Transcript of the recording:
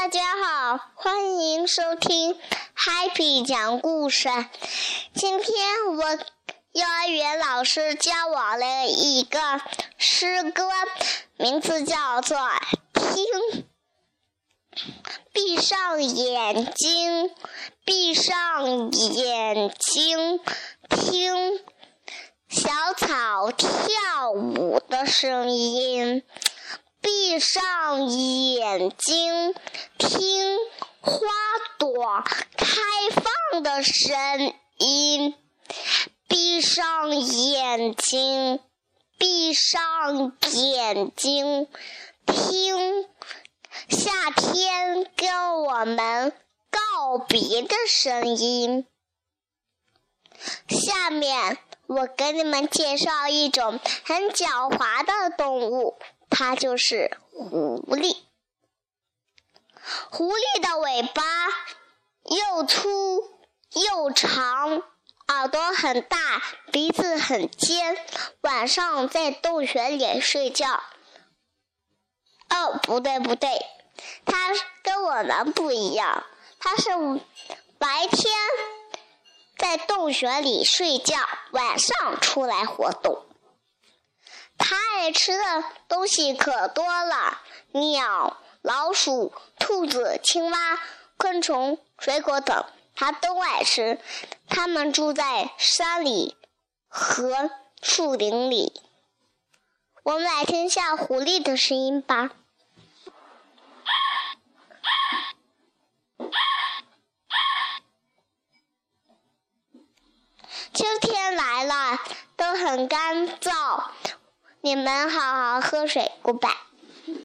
大家好，欢迎收听 Happy 讲故事。今天我幼儿园老师教我了一个诗歌，名字叫做《听》。闭上眼睛，闭上眼睛，听小草跳舞的声音。闭上眼睛，听花朵开放的声音。闭上眼睛，闭上眼睛，听夏天跟我们告别的声音。下面我给你们介绍一种很狡猾的动物。它就是狐狸。狐狸的尾巴又粗又长，耳朵很大，鼻子很尖。晚上在洞穴里睡觉。哦，不对不对，它跟我们不一样。它是白天在洞穴里睡觉，晚上出来活动。爱吃的东西可多了：鸟、老鼠、兔子、青蛙、昆虫、水果等，它都爱吃。它们住在山里和树林里。我们来听一下狐狸的声音吧。秋天来了，都很干燥。你们好好喝水，Goodbye。